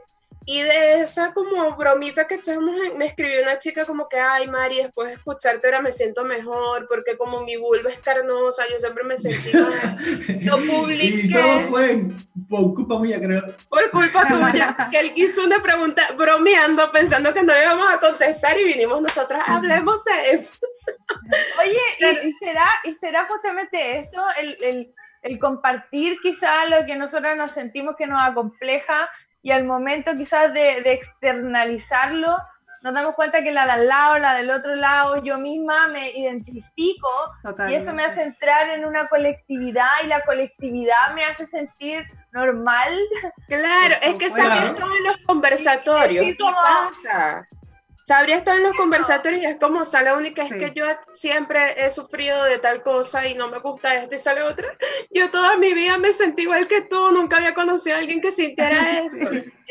Y de esa como bromita que echamos, me escribió una chica como que, ay, Mari, después de escucharte ahora me siento mejor, porque como mi vulva es carnosa, yo siempre me sentí mal. Lo publiqué. Y todo fue por culpa mía, creo. Por culpa tuya, que él hizo una pregunta bromeando, pensando que no íbamos a contestar y vinimos nosotras, hablemos de eso. Oye, ¿y, será, ¿y será justamente eso, el, compartir quizá lo que nosotros nos sentimos que nos acompleja y al momento quizás de, externalizarlo, nos damos cuenta que la de al lado, la del otro lado, yo misma me identifico y eso me hace entrar en una colectividad y la colectividad me hace sentir normal. Claro, es que sabes todo en los conversatorios. ¿Qué pasa? Sabría estar en los conversatorios y es como sale única, es que yo siempre he sufrido de tal cosa y no me gusta esto y sale otra. Yo toda mi vida me sentí igual que tú, nunca había conocido a alguien que sintiera eso.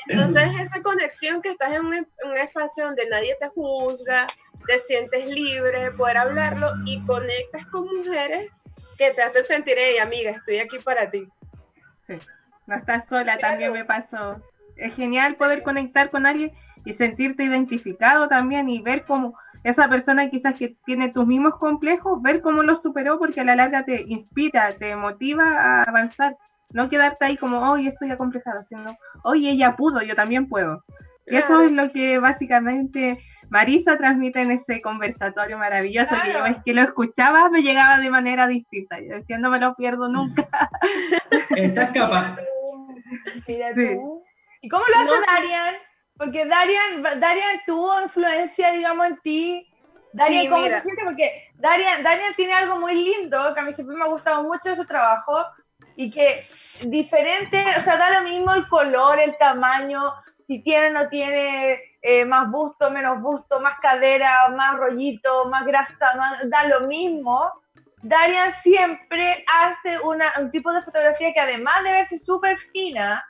Entonces esa conexión que estás en un, espacio donde nadie te juzga, te sientes libre, poder hablarlo y conectas con mujeres que te hacen sentir, hey amiga, estoy aquí para ti. Sí, no estás sola, también me pasó. Es genial poder conectar con alguien y sentirte identificado también y ver cómo esa persona quizás que tiene tus mismos complejos, ver cómo los superó porque a la larga te inspira, te motiva a avanzar, no quedarte ahí como, hoy estoy acomplejado, sino, hoy ella pudo, yo también puedo. Y eso es lo que básicamente Marisa transmite en ese conversatorio maravilloso que yo es que lo escuchaba me llegaba de manera distinta. Yo decía, no me lo pierdo nunca. Estás capaz. ¿Y cómo lo hace Darian? Porque Darian, Darian tuvo influencia, digamos, en ti. Darian, ¿cómo se siente? Porque Darian, Darian tiene algo muy lindo, que a mí siempre me ha gustado mucho su trabajo, y que diferente, o sea, da lo mismo el color, el tamaño, si tiene o no tiene eh, más busto, menos busto, más cadera, más rollito, más grasa, da lo mismo. Darian siempre hace una, un tipo de fotografía que además de verse súper fina,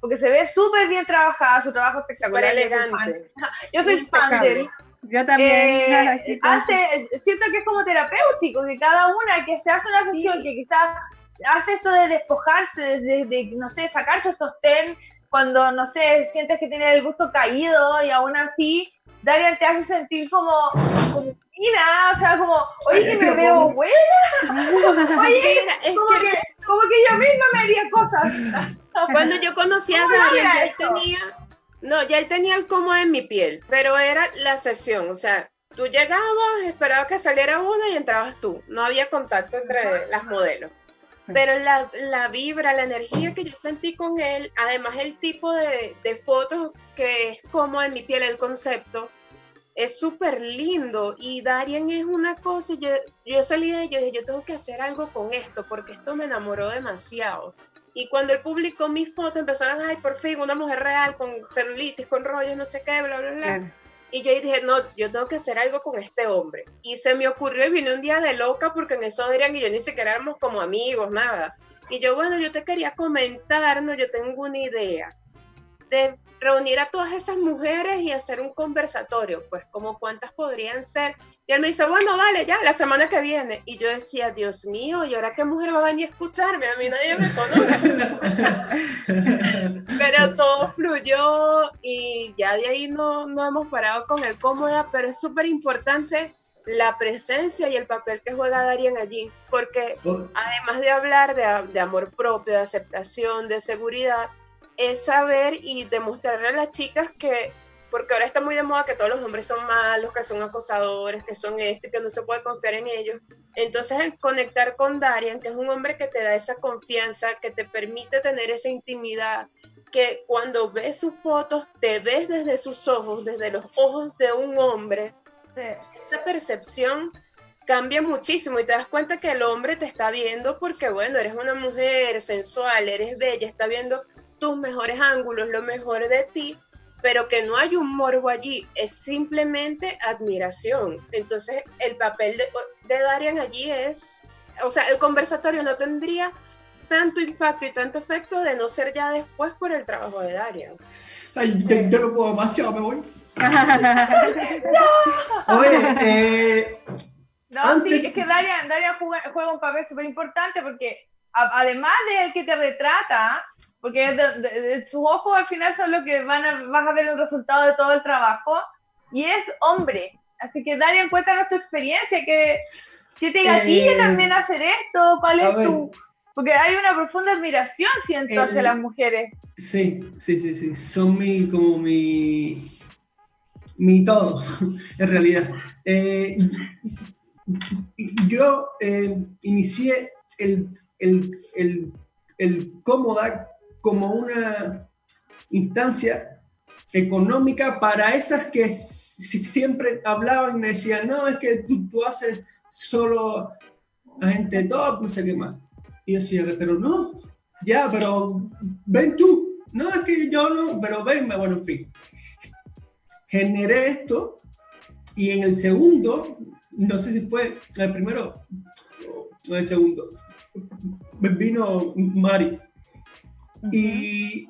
porque se ve súper bien trabajada, su trabajo espectacular. elegante. Yo soy fan de él. Yo también. Eh, hace, siento que es como terapéutico, que cada una que se hace una sesión, que quizás hace esto de despojarse, de, de, no sé, sacarse sostén, cuando, no sé, sientes que tienes el gusto caído y aún así Darian te hace sentir como, como o sea, como, oye, que me veo buena. Oye, como, que... como que yo misma me haría cosas. Cuando yo conocí a Darian, ya él tenía, no, ya él tenía el cómodo en mi piel, pero era la sesión, o sea, tú llegabas, esperabas que saliera una y entrabas tú. No había contacto entre las modelos. Pero la, la, vibra, la energía que yo sentí con él, además el tipo de, de fotos que es como en mi piel el concepto, es súper lindo. Y Darien es una cosa, yo, yo salí de ello y dije, yo tengo que hacer algo con esto, porque esto me enamoró demasiado. Y cuando él publicó mi foto, empezaron, ay, por fin, una mujer real con celulitis, con rollos, no sé qué, bla, bla, bla. Y yo dije, no, yo tengo que hacer algo con este hombre. Y se me ocurrió y vine un día de loca porque en eso Adrián y yo ni siquiera éramos como amigos, nada. Y yo, bueno, yo te quería comentar, no, yo tengo una idea de reunir a todas esas mujeres y hacer un conversatorio, pues como cuántas podrían ser. Y él me dice, bueno, dale, ya, la semana que viene. Y yo decía, Dios mío, ¿y ahora qué mujer va a venir a escucharme? A mí nadie me conoce. pero todo fluyó y ya de ahí no, no hemos parado con el cómoda, pero es súper importante la presencia y el papel que juega Darien allí, porque además de hablar de, de amor propio, de aceptación, de seguridad, es saber y demostrarle a las chicas que, porque ahora está muy de moda que todos los hombres son malos, que son acosadores, que son esto, que no se puede confiar en ellos. Entonces, el conectar con Darian, que es un hombre que te da esa confianza, que te permite tener esa intimidad, que cuando ves sus fotos te ves desde sus ojos, desde los ojos de un hombre. Esa percepción cambia muchísimo y te das cuenta que el hombre te está viendo porque, bueno, eres una mujer sensual, eres bella, está viendo tus mejores ángulos, lo mejor de ti, pero que no hay un morbo allí, es simplemente admiración. Entonces, el papel de, de Darian allí es, o sea, el conversatorio no tendría tanto impacto y tanto efecto de no ser ya después por el trabajo de Darian. Ay, yo, no puedo más, chao, me voy. no. Oye, eh, no, sí, es que Darian, Darian juega, juega, un papel súper importante porque además de el que te retrata, porque de, sus ojos al final son lo que van a, vas a ver el resultado de todo el trabajo, y es hombre. Así que Darian, cuéntanos tu experiencia, que, que te gatilla eh, también hacer esto, cuál es tu... Porque hay una profunda admiración, siento, hacia las mujeres. Sí, sí, sí, sí, son mi, como mi, mi todo, en realidad. Eh, yo eh, inicié el, el, el, el cómoda como una instancia económica para esas que siempre hablaban y me decían, no, es que tú, haces solo a gente top, no sé qué más. Y yo decía, pero no, ya, pero ven tú. No, es que yo no, pero venme, bueno, en fin. Generé esto y en el segundo, no sé si fue el primero o el segundo, vino Mari y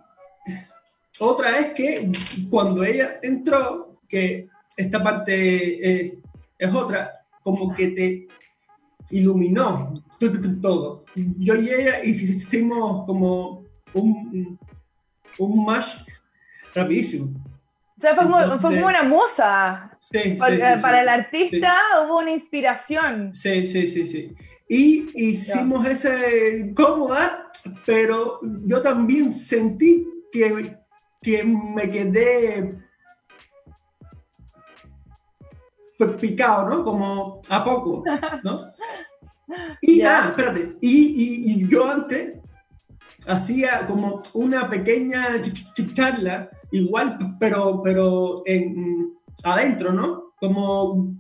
otra es que cuando ella entró, que esta parte eh, es otra, como que te iluminó todo. Yo y ella hicimos como un, un match rapidísimo. O sea, fue, como, una musa. Sí, para, para el artista hubo una inspiración. Sí, sí, sí, sí. Y hicimos ese cómoda pero yo también sentí que, que me quedé picado, ¿no? Como a poco, ¿no? Y, ah, espérate, y, y, yo antes hacía como una pequeña charla, igual, pero, pero en, adentro, ¿no? Como,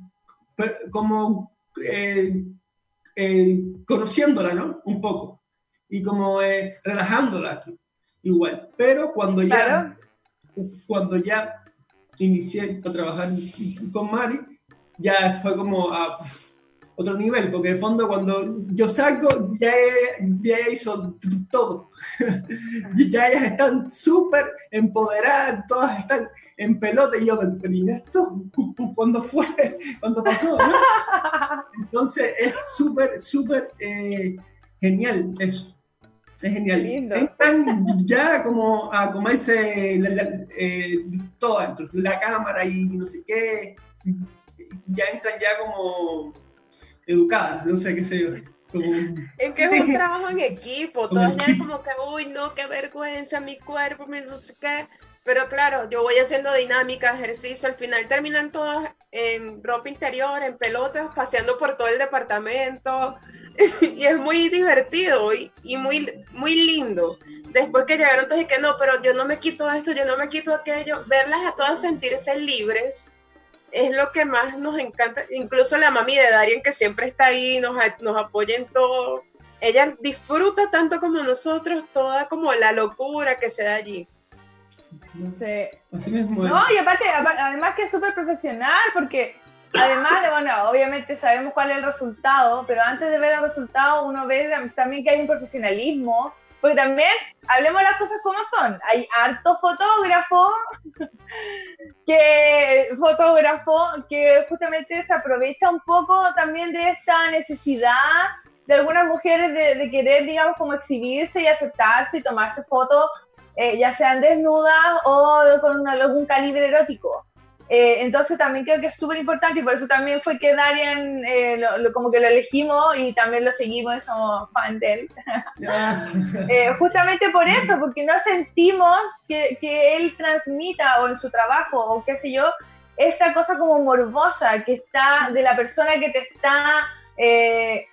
como eh, eh, conociéndola, ¿no? Un poco y como eh, relajándola igual. Pero cuando ya, cuando ya inicié a trabajar con Mari, ya fue como a otro nivel, porque en el fondo cuando yo salgo, ya, ya hizo todo. ya ellas están súper empoderadas, todas están en pelota y yo, pero ¿y esto? ¿Cuándo fue? ¿Cuándo pasó? Entonces es súper, súper eh, genial eso. es genial. Entran ya como a comerse eh, todo la cámara y no sé qué. Ya entran ya como educadas, no sé qué sé yo. Es que es un trabajo en equipo, todos ya como que, uy, no, qué vergüenza, mi cuerpo, mi no sé qué. Pero claro, yo voy haciendo dinámica, ejercicio, al final terminan todos en ropa interior, en pelotas, paseando por todo el departamento. y es muy divertido y, y, muy, muy lindo. Después que llegaron todos y que no, pero yo no me quito esto, yo no me quito aquello, verlas a todas sentirse libres es lo que más nos encanta. Incluso la mami de Darien, que siempre está ahí, nos, nos apoya en todo. Ella disfruta tanto como nosotros toda como la locura que se da allí. Sí. No, y aparte, además que es súper profesional, porque además de, bueno, obviamente sabemos cuál es el resultado, pero antes de ver el resultado uno ve también que hay un profesionalismo, porque también, hablemos las cosas como son, hay harto fotógrafo, que, fotógrafo que justamente se aprovecha un poco también de esta necesidad de algunas mujeres de, querer, digamos, como exhibirse y aceptarse y tomarse fotos, eh, ya sean desnudas o con algún calibre erótico. Eh, entonces también creo que es súper importante y por eso también fue que Darian eh, lo, como que lo elegimos y también lo seguimos somos fan de él. Eh, justamente por eso, porque no sentimos que, que, él transmita o en su trabajo o qué sé yo, esta cosa como morbosa que está de la persona que te está... Que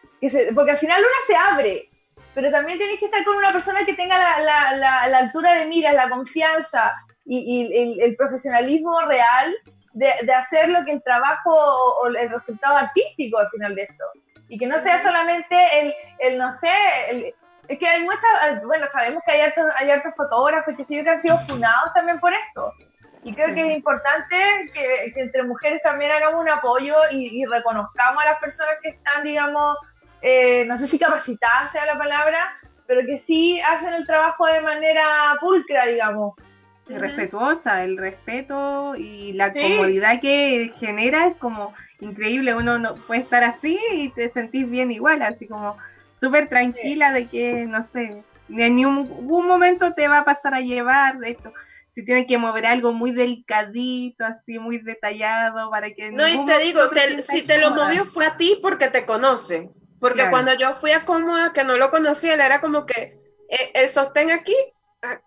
porque al final una se abre, pero también tienes que estar con una persona que tenga la, la, la, altura de miras, la confianza, y, el, profesionalismo real de, de, hacer lo que el trabajo o, el resultado artístico al final de esto. Y que no sea solamente el, el no sé, el, es que hay muchas, bueno, sabemos que hay hartos, hay hartos fotógrafos que sí que han sido funados también por esto. Y creo que es importante que, que entre mujeres también hagamos un apoyo y, reconozcamos a las personas que están, digamos, eh, no sé si capacitadas sea la palabra, pero que sí hacen el trabajo de manera pulcra, digamos respetuosa, el respeto y la comodidad que genera es como increíble, uno no puede estar así y te sentís bien igual, así como súper tranquila de que, no sé, en ningún momento te va a pasar a llevar, de hecho, si tienen que mover algo muy delicadito, así muy detallado, para que... No, y te digo, si te lo movió fue a ti porque te conoce, porque cuando yo fui a cómoda, que no lo conocía, él era como que eh, el sostén aquí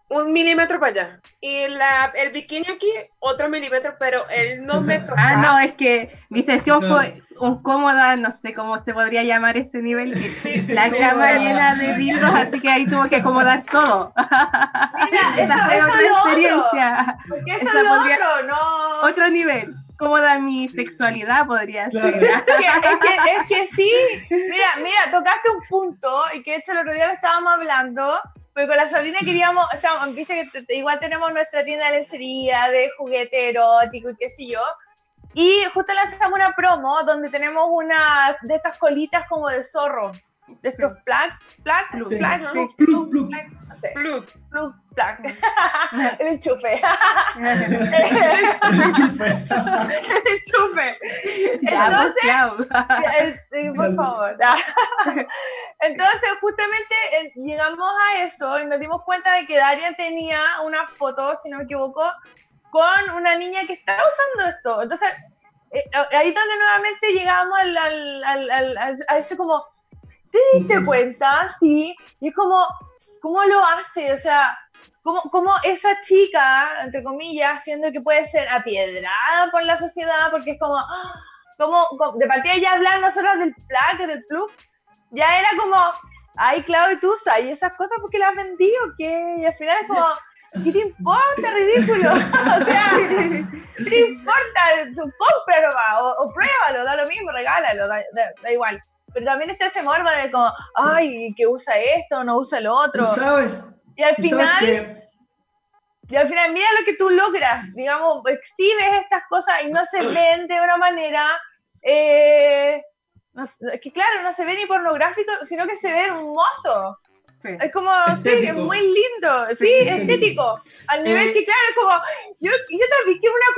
un milímetro para allá. Y la, el bikini aquí, otro milímetro, pero él no me toca. Ah, no, es que mi sesión fue un cómoda, no sé cómo se podría llamar ese nivel. la cama llena de dildos, así que ahí tuvo que acomodar todo. Mira, esa fue otra experiencia. Porque eso es podría, otro, no. Otro nivel cómoda mi sexualidad, podría ser. Es que, es, que, sí, mira, mira, tocaste un punto y que de hecho el otro día lo estábamos hablando porque con la Sabrina queríamos, o sea, viste que igual tenemos nuestra tienda de lencería, de juguete erótico y qué sé yo. Y justo lanzamos una promo donde tenemos una de estas colitas como de zorro. Esto es plac, plac, plug, plac, ¿no? Plug, plug, plug, plug. El enchufe. El enchufe. El enchufe. Entonces, por favor. Eh, Entonces, justamente eh, llegamos a eso y nos dimos cuenta de que Darian tenía una foto, si no me equivoco, con una niña que estaba usando esto. Entonces, eh, ahí donde nuevamente llegamos al, al, al, al, a ese como ¿te diste cuenta? Sí. Y es como, ¿cómo lo hace? O sea, ¿cómo, cómo esa chica, entre comillas, siendo que puede ser apiedrada por la sociedad, porque es como, ¡ah! como, de partida ya hablar nosotros del plaque, del plug, ya era como, ay, claro, y tú usas y esas cosas porque las vendí o qué, y al final es como, ¿qué te importa, ridículo? o sea, ¿qué te importa? Tú cómpralo o, o, pruébalo, da lo mismo, regálalo, da, igual. Pero también está ese morbo de como, ay, que usa esto, no usa lo otro. sabes. Y al final, y al final, mira lo que tú logras, digamos, exhibes estas cosas y no se ven de una manera eh, que claro, no se ve ni pornográfico, sino que se ve hermoso. Es como, sí, es muy lindo, sí, estético. Al nivel eh, que, claro, es como, yo, yo también quiero una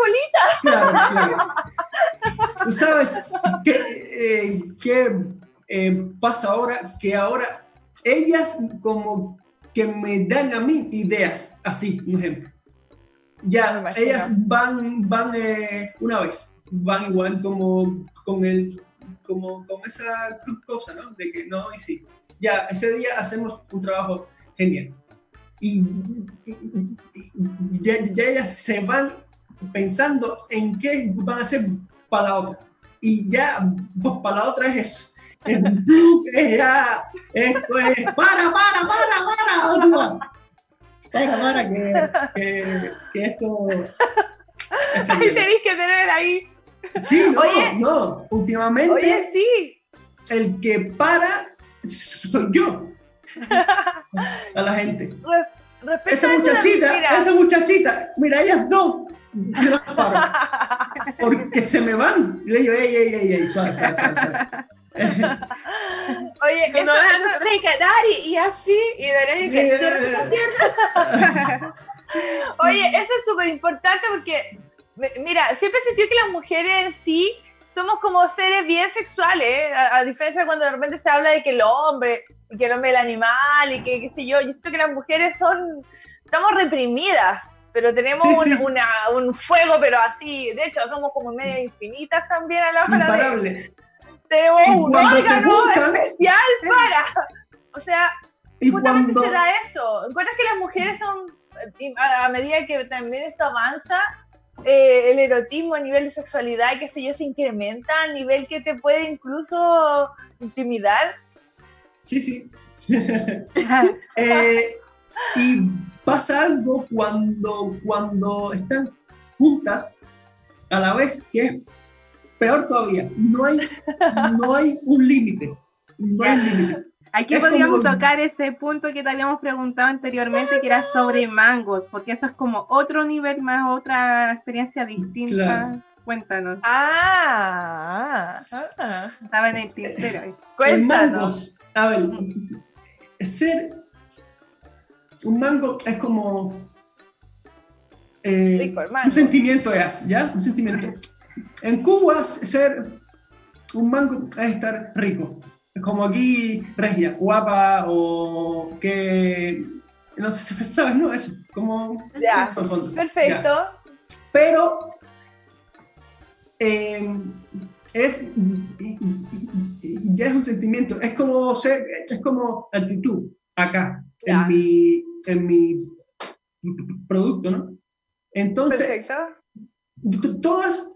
colita. Tú sabes qué, eh, qué eh, pasa ahora, que ahora ellas como que me dan a mí ideas, así, un ejemplo. Ya, ellas van, van eh, una vez, van igual como con el, como con esa cosa, ¿no? De que no y sí. Ya, ese día hacemos un trabajo genial. Y, ya, ya, ellas se van pensando en qué van a hacer para la otra. Y ya, pues, para la otra es eso es ya, esto es, para, para, para, para, para, para, que, que, que esto... Ahí tenéis que tener ahí. Sí, no, no, últimamente oye, sí. el que para soy yo. A la gente. esa muchachita, esa muchachita, mira, ellas dos, yo las paro. Porque se me van. Y le digo, ey, ey, ey, ey, suave, suave, suave. Oye, que no nosotros y que Dari, y así, y Dari que Oye, eso es súper importante porque, mira, siempre he sentido que las mujeres en sí somos como seres bien sexuales, ¿eh? a, diferencia de cuando de repente se habla de que el hombre, y que el hombre es el animal, y que qué sé yo, yo siento que las mujeres son, estamos reprimidas, pero tenemos un, Una, un, fuego, pero así, de hecho, somos como medio infinitas también a la hora de tenemos un órgano especial para. O sea, justamente se da eso. ¿Encuentras que las mujeres son, a medida que también esto avanza, eh, el erotismo a nivel de sexualidad, qué sé yo, se incrementa a nivel que te puede incluso intimidar? Sí, sí. Eh, y pasa algo cuando, cuando están juntas a la vez que peor todavía, no hay, no hay un límite. No hay límite. Aquí podríamos tocar ese punto que te habíamos preguntado anteriormente, que era sobre mangos, porque eso es como otro nivel más, otra experiencia distinta. Cuéntanos. Ah, ah, estaba en el tintero. Cuéntanos. mangos, a ver, ser un mango es como eh, un sentimiento ya, ¿ya? Un sentimiento. En Cuba, ser un mango es estar rico. Como aquí, regia, guapa o que. No sé, ¿sabes? No, eso. Como. Ya. Perfecto. Pero. Em, es. Ya es un sentimiento. Es como ser. Es como actitud acá. En mi. En mi producto, ¿no? Entonces. Perfecto. Todas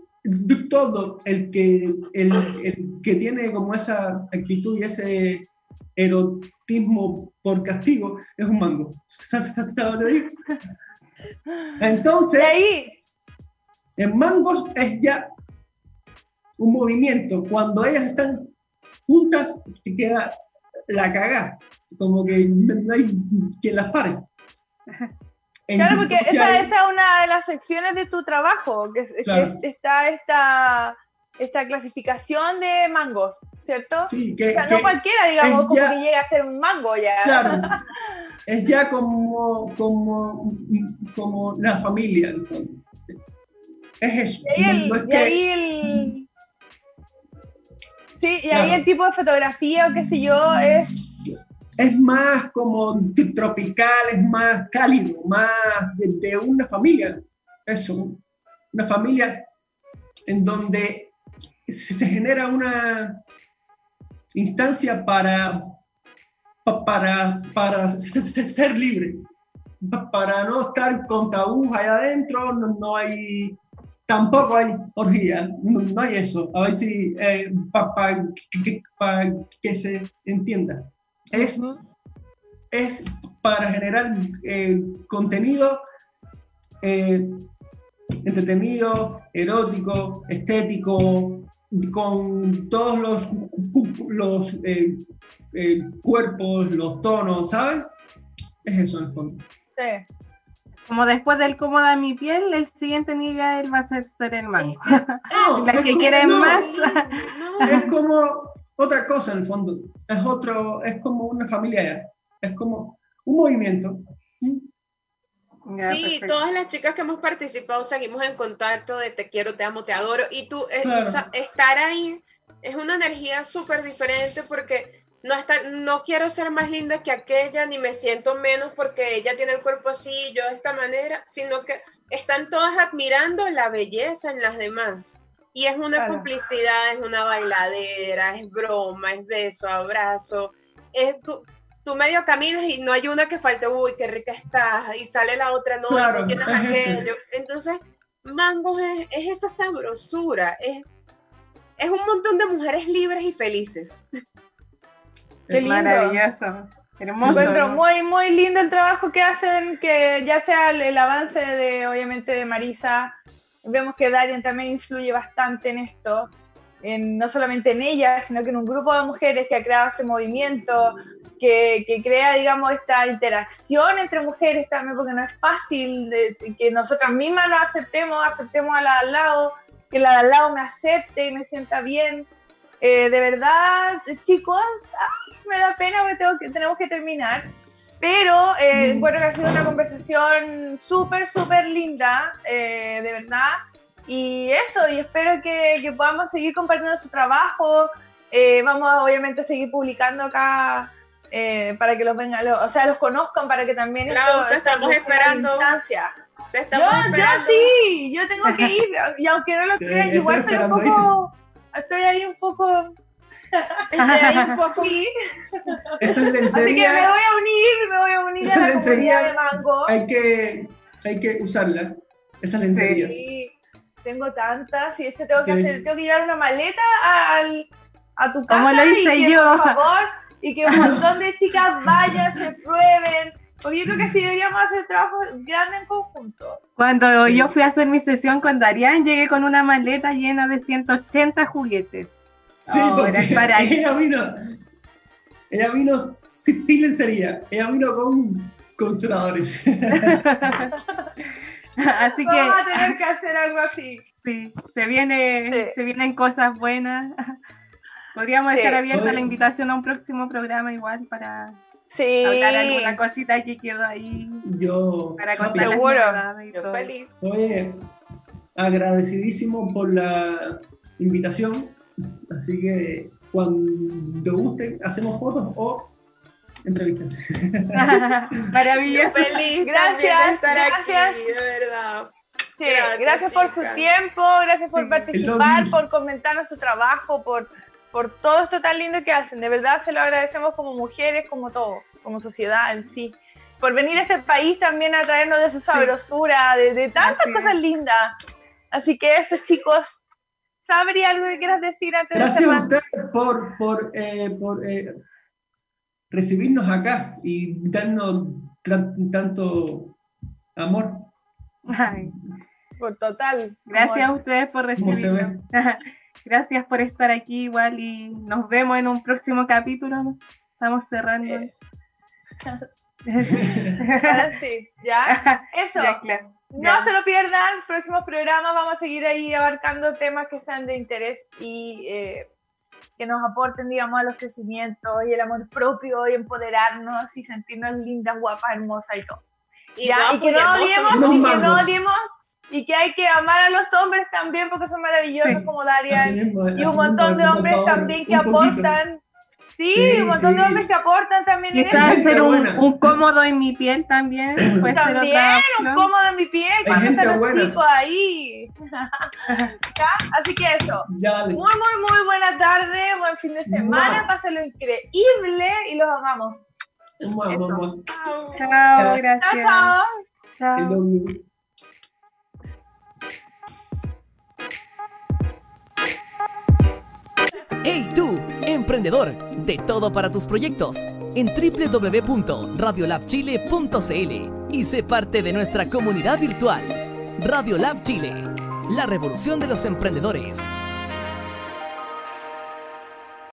todo el que, el, que tiene como esa actitud y ese erotismo por castigo es un mango. ¿Sabes lo que digo? Entonces, en mangos es ya un movimiento. Cuando ellas están juntas, queda la cagada. Como que no hay quien las pare. Claro, porque esa, es una de las secciones de tu trabajo, que, está esta, esta clasificación de mangos, ¿cierto? Sí, que, o sea, no cualquiera, digamos, como que llega a ser un mango ya. Claro, es ya como, como, como la familia, Es eso. Y ahí el, Sí, y ahí el tipo de fotografía o qué sé yo es es más como tropical, es más cálido, más de, una familia. Eso, una familia en donde se, genera una instancia para, para, para ser libre, para no estar con tabús allá adentro, no, hay, tampoco hay orgía, no, hay eso, a ver si, eh, para que se entienda es, es para generar eh, contenido eh, entretenido, erótico, estético, con todos los, los eh, cuerpos, los tonos, ¿sabes? Es eso en el fondo. Sí. Como después del cómoda de mi piel, el siguiente nivel va a ser ser el mango. Las que quieren más. Es como otra cosa en el fondo. Es otro, es como una familia, es como un movimiento. Sí, todas las chicas que hemos participado seguimos en contacto de te quiero, te amo, te adoro. Y tú, eh, estar ahí es una energía súper diferente porque no, está, no quiero ser más linda que aquella, ni me siento menos porque ella tiene el cuerpo así y yo de esta manera, sino que están todas admirando la belleza en las demás. Y es una complicidad, es una bailadera, es broma, es beso, abrazo. Es tú, tú medio caminas y no hay una que falte, uy, qué rica estás, y sale la otra, no, y te aquello. Entonces, Mangos es, es, esa sabrosura, es, es un montón de mujeres libres y felices. Qué maravilloso. Hermoso. muy, muy lindo el trabajo que hacen, que ya sea el, avance de, obviamente, de Marisa, vemos que Darien también influye bastante en esto, en, no solamente en ella, sino que en un grupo de mujeres que ha creado este movimiento, que, que crea, digamos, esta interacción entre mujeres también, porque no es fácil que nosotras mismas nos aceptemos, aceptemos a la de al lado, que la de al lado me acepte y me sienta bien. Eh, de verdad, chicos, me da pena porque tengo que, tenemos que terminar. Pero eh, encuentro que ha sido una conversación súper, súper linda, eh, de verdad. Y eso, y espero que, que podamos seguir compartiendo su trabajo. Eh, vamos obviamente a seguir publicando acá para que los vengan, o sea, los conozcan, para que también... Claro, te estamos esperando. Te estamos yo, esperando. yo sí, yo tengo que ir, y aunque no lo crean, igual estoy un poco... Estoy ahí un poco un poco. Esa lencería. Así que me voy a unir, me voy a unir a la lencería de mango. Hay que, hay que usarla. Esas lencerías. Sí, tengo tantas. Y hecho tengo que hacer, tengo que llevar una maleta al, a tu casa. Como lo hice y yo. por favor, y que un montón de chicas vayan, se prueben. Porque yo creo que sí deberíamos hacer trabajo grande en conjunto. Cuando yo fui a hacer mi sesión con Darían, llegué con una maleta llena de 180 juguetes. Sí, porque ella vino, ella vino sin, lencería, ella vino con consoladores. así que vamos a tener que hacer algo así. Sí, se viene, se vienen cosas buenas. Podríamos estar abierta la invitación a un próximo programa igual para sí. hablar alguna cosita que quedó ahí. Yo para contar seguro. Yo feliz. Soy agradecidísimo por la invitación Así que cuando gusten, hacemos fotos o entrevistas. Maravilloso. Feliz gracias, de estar aquí, de verdad. Sí, gracias, por su tiempo, gracias por participar, por comentarnos su trabajo, por, por todo esto tan lindo que hacen. De verdad se lo agradecemos como mujeres, como todo, como sociedad en sí. Por venir a este país también a traernos de su sabrosura, de, de tantas cosas lindas. Así que eso, chicos, Sabri, algo que quieras decir antes Gracias de a ustedes por, por, eh, por eh, recibirnos acá y darnos tanto amor. Por total. Gracias a ustedes por recibirnos. Gracias por estar aquí igual y nos vemos en un próximo capítulo. Estamos cerrando. Eh. sí, ya. Eso. Ya, claro. No se lo pierdan, próximos programas vamos a seguir ahí abarcando temas que sean de interés y eh, que nos aporten, digamos, a los crecimientos y el amor propio y empoderarnos y sentirnos lindas, guapas, hermosas y todo. Y, que no odiemos, y que no odiemos, y que hay que amar a los hombres también porque son maravillosos como Darian y un montón de hombres también que aportan Sí, un montón de hombres que aportan también. Quizás hacer un, un, cómodo en mi piel también. también, un cómodo en mi piel. Cuando están los chicos ahí. Así que eso. Muy, muy, muy buena tarde. Buen fin de semana. Wow. Pásenlo increíble y los amamos. Chao. Chao, gracias. Chao, chao. chao. ¡Hey tú, emprendedor! De todo para tus proyectos en www.radiolabchile.cl y sé parte de nuestra comunidad virtual. Radio Lab Chile, la revolución de los emprendedores.